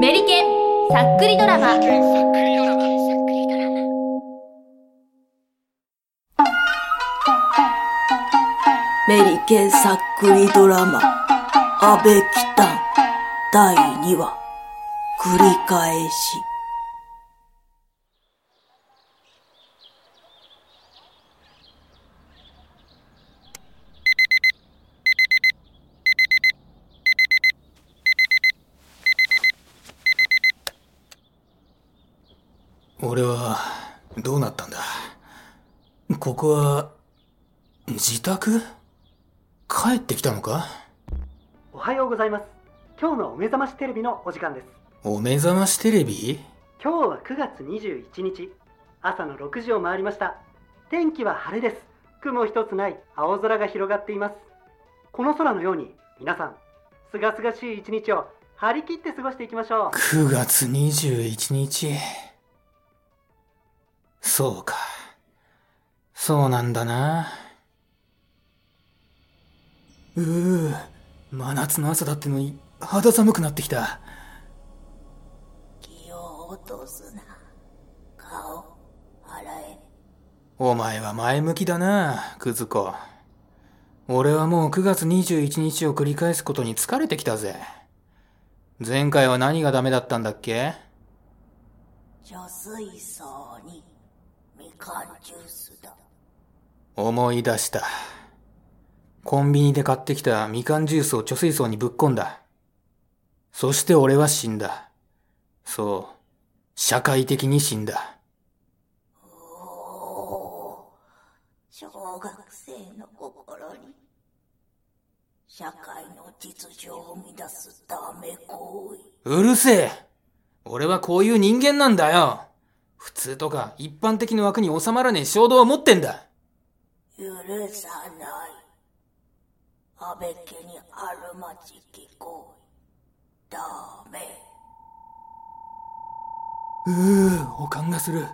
メリケンさっくりドラマ。メリケンさっくりドラマ、安倍北第2話、繰り返し。俺はどうなったんだ？ここは自宅？帰ってきたのか？おはようございます。今日のお目覚ましテレビのお時間です。お目覚ましテレビ？今日は9月21日。朝の6時を回りました。天気は晴れです。雲一つない青空が広がっています。この空のように皆さんすがすがしい一日を張り切って過ごしていきましょう。9月21日そうか。そうなんだな。うう真夏の朝だってのに肌寒くなってきた。気を落とすな。顔、洗え。お前は前向きだなクズ子。俺はもう9月21日を繰り返すことに疲れてきたぜ。前回は何がダメだったんだっけ？貯水槽に、みかんジュースだ。思い出した。コンビニで買ってきたみかんジュースを貯水槽にぶっ込んだ。そして俺は死んだ。そう。社会的に死んだ。小学生の心に、社会の秩序を乱すダメ行為。うるせえ俺はこういう人間なんだよ普通とか一般的な枠に収まらねえ衝動を持ってんだ許さない。安倍家にあるまじき行為。ダメ。うー、保管がする。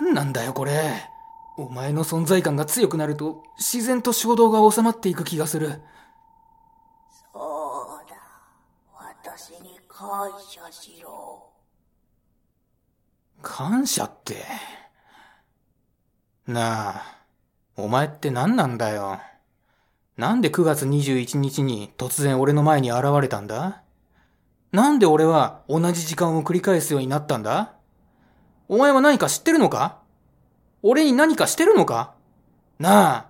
何なんだよこれ。お前の存在感が強くなると自然と衝動が収まっていく気がする。そうだ。私に感謝しろ。感謝って。なあ、お前って何なんだよ。なんで9月21日に突然俺の前に現れたんだ？なんで俺は同じ時間を繰り返すようになったんだ？お前は何か知ってるのか？俺に何かしてるのか？なあ、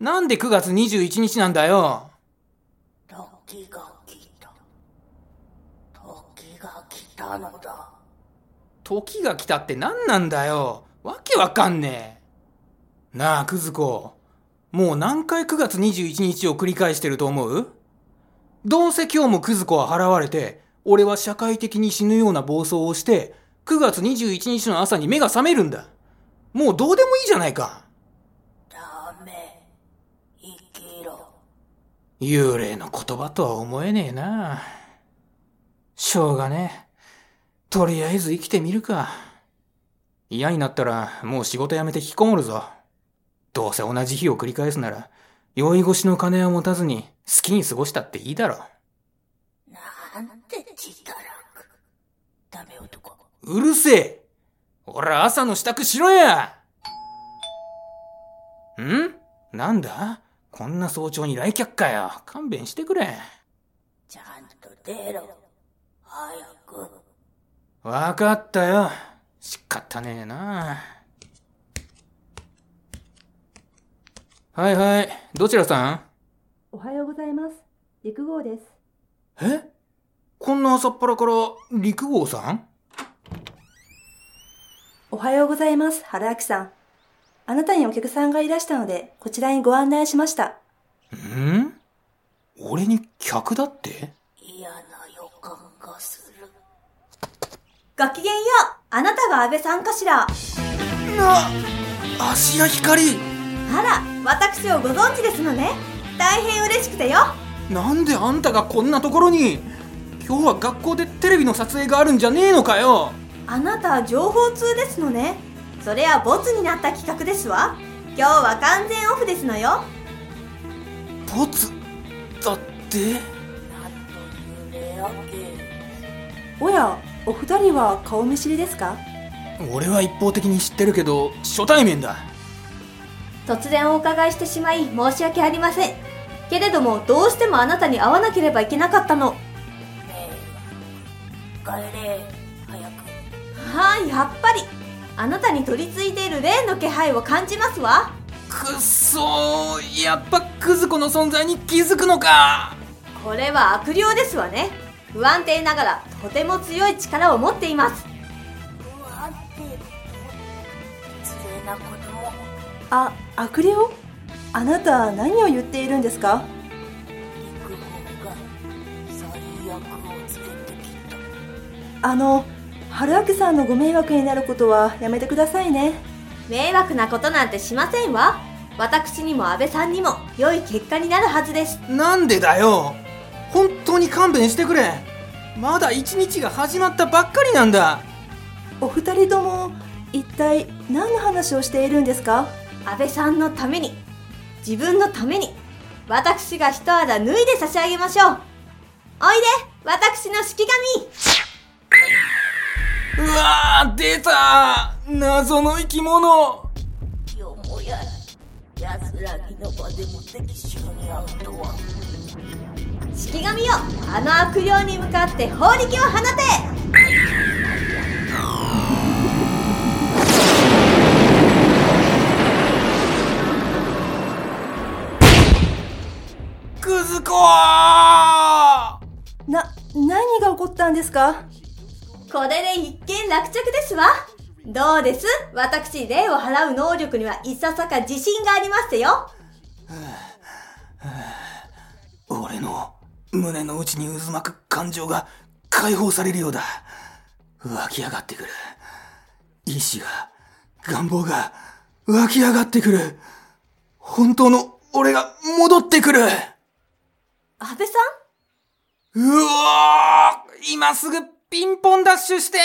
なんで9月21日なんだよ？時が来た。時が来たのだ。時が来たって何なんだよわけわかんねえ。なあ、クズ子。もう何回9月21日を繰り返してると思う？どうせ今日もクズ子は払われて、俺は社会的に死ぬような暴走をして、9月21日の朝に目が覚めるんだ。もうどうでもいいじゃないか。ダメ。生きろ。幽霊の言葉とは思えねえな。しょうがねえ。とりあえず生きてみるか。嫌になったらもう仕事辞めて引きこもるぞ。どうせ同じ日を繰り返すなら、酔い越しの金は持たずに好きに過ごしたっていいだろ。なんて力く。ダメ男。うるせえほら朝の支度しろやん？なんだ？こんな早朝に来客かよ。勘弁してくれ。ちゃんと出ろ。早く。わかったよ。仕方ねえな。はいはい。どちらさん？おはようございます。陸号です。え？こんな朝っぱらから陸号さん？おはようございます、原明さん。あなたにお客さんがいらしたので、こちらにご案内しました。ん？俺に客だって嫌な予感がする。ごきげんようあなたが安倍さんかしらな、芦屋光あら、私をご存知ですのね。大変嬉しくてよ。なんであんたがこんなところに今日は学校でテレビの撮影があるんじゃねえのかよあなた情報通ですのね。それはボツになった企画ですわ。今日は完全オフですのよ。ボツ？だって？おやお二人は顔見知りですか？俺は一方的に知ってるけど初対面だ。突然お伺いしてしまい申し訳ありません。けれどもどうしてもあなたに会わなければいけなかったの。帰れ早く。はいやっぱり。あなたに取り付いている霊の気配を感じますわ。くっそーやっぱクズ子の存在に気づくのか。これは悪霊ですわね不安定ながらとても強い力を持っています。不安定失礼なこともあ、悪霊あなた何を言っているんですか？陸軍が最悪をつけてきた。あの、春明さんのご迷惑になることはやめてくださいね。迷惑なことなんてしませんわ。私にも安倍さんにも良い結果になるはずです。なんでだよ？本当に勘弁してくれ。まだ一日が始まったばっかりなんだ。お二人とも一体何の話をしているんですか？安倍さんのために自分のために私が一肌脱いで差し上げましょう。おいで私の式うわー出た。謎の生き物。よもや安らぎの場でも敵衆に会うとは。紙式紙よ。あの悪霊に向かって法力を放て。クズ子な、何が起こったんですか？これで一件落着ですわ。どうです？私霊を払う能力にはいささか自信がありましたよ。俺の胸の内に渦巻く感情が解放されるようだ。湧き上がってくる。意志が願望が湧き上がってくる。本当の俺が戻ってくる。安倍さん？うわー今すぐピンポンダッシュして。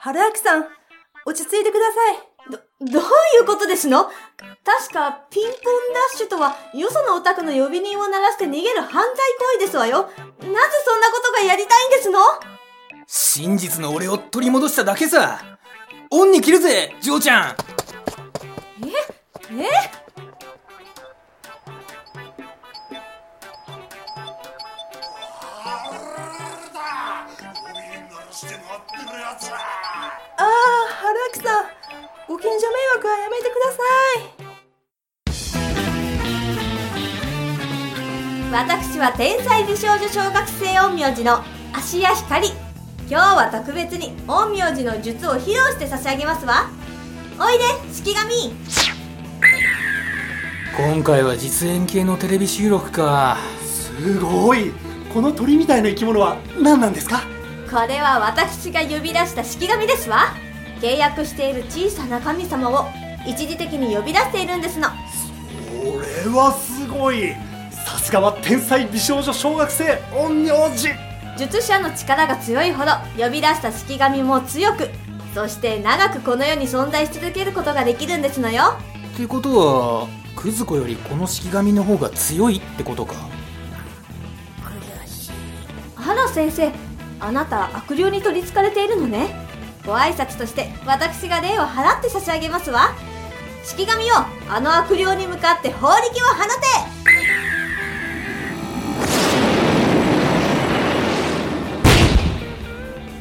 春明さん、落ち着いてください。どういうことですの？確か、ピンポンダッシュとは、よそのお宅の呼び人を鳴らして逃げる犯罪行為ですわよ。なぜそんなことがやりたいんですの？真実の俺を取り戻しただけさ。恩に切るぜ嬢ちゃん。え？ああ、春明さん、ご近所迷惑はやめてください。私は天才美少女小学生陰陽師の芦屋ひかり。今日は特別に陰陽師の術を披露して差し上げますわ。おいで、式神。今回は実演系のテレビ収録かすごいこの鳥みたいな生き物は何なんですか？これは私が呼び出した式神ですわ。契約している小さな神様を一時的に呼び出しているんですの。これはすごい。さすがは天才美少女小学生陰陽師術者の力が強いほど呼び出した式神も強くそして長くこの世に存在し続けることができるんですのよ。ってことはクズ子よりこの式神の方が強いってことか。悔しいあら先生あなた悪霊に取りつかれているのねご挨拶として私が霊を払って差し上げますわ。式神よあの悪霊に向かって法力を放て。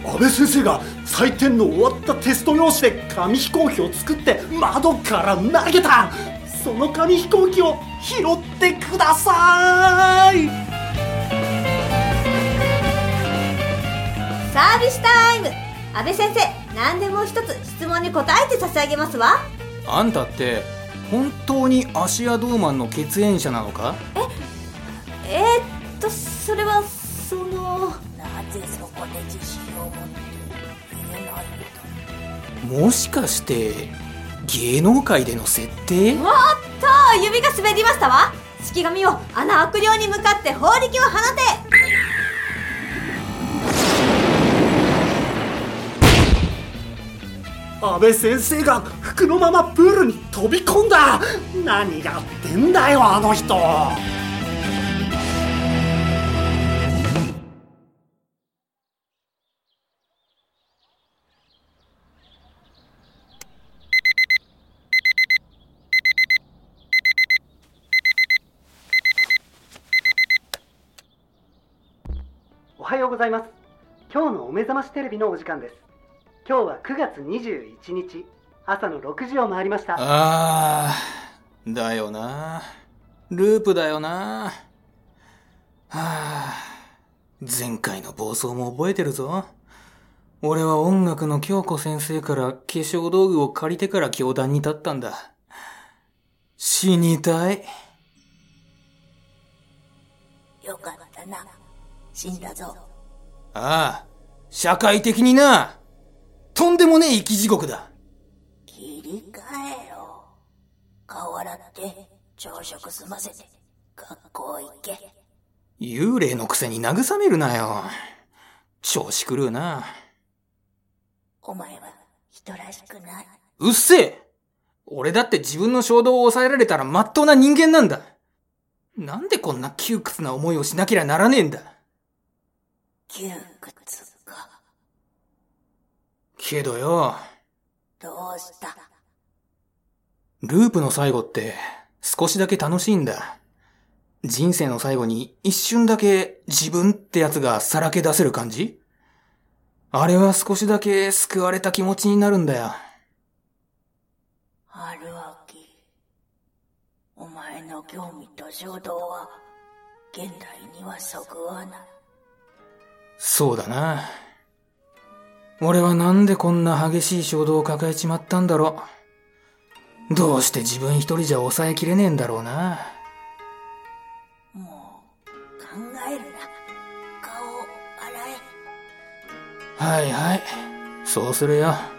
安倍先生が採点の終わったテスト用紙で紙飛行機を作って窓から投げた。その紙飛行機を拾ってください。安倍先生何でも一つ質問に答えて差し上げますわ。あんたって本当に芦屋ドーマンの血縁者なのか？えー、っとそれはそのなぜそこで自信を持って言えないのだもしかして芸能界での設定？おっと指が滑りましたわ。式神よあの悪霊に向かって法力を放て安倍先生が服のままプールに飛び込んだ。何やってんだよあの人。おはようございます。今日のお目覚ましテレビのお時間です。今日は9月21日朝の6時を回りましたあー、だよな。ループだよな。はあ、前回の暴走も覚えてるぞ。俺は音楽の京子先生から化粧道具を借りてから教壇に立ったんだ。死にたい。よかったな。死んだぞ。ああ、社会的にな。とんでもねえ生き地獄だ。切り替えろ。顔洗って、朝食済ませて、学校行け。幽霊のくせに慰めるなよ。調子狂うな。お前は人らしくない。うっせえ俺だって自分の衝動を抑えられたら真っ当な人間なんだ。なんでこんな窮屈な思いをしなけりゃならねえんだ。窮屈か。けどよ、どうした？ループの最後って少しだけ楽しいんだ。人生の最後に一瞬だけ自分ってやつがさらけ出せる感じ？あれは少しだけ救われた気持ちになるんだよ。春秋。お前の興味と衝動は、現代にはそぐわない。そうだな。俺はなんでこんな激しい衝動を抱えちまったんだろう。どうして自分一人じゃ抑えきれねえんだろうな。もう、考えるな。顔を洗え。はいはい。そうするよ。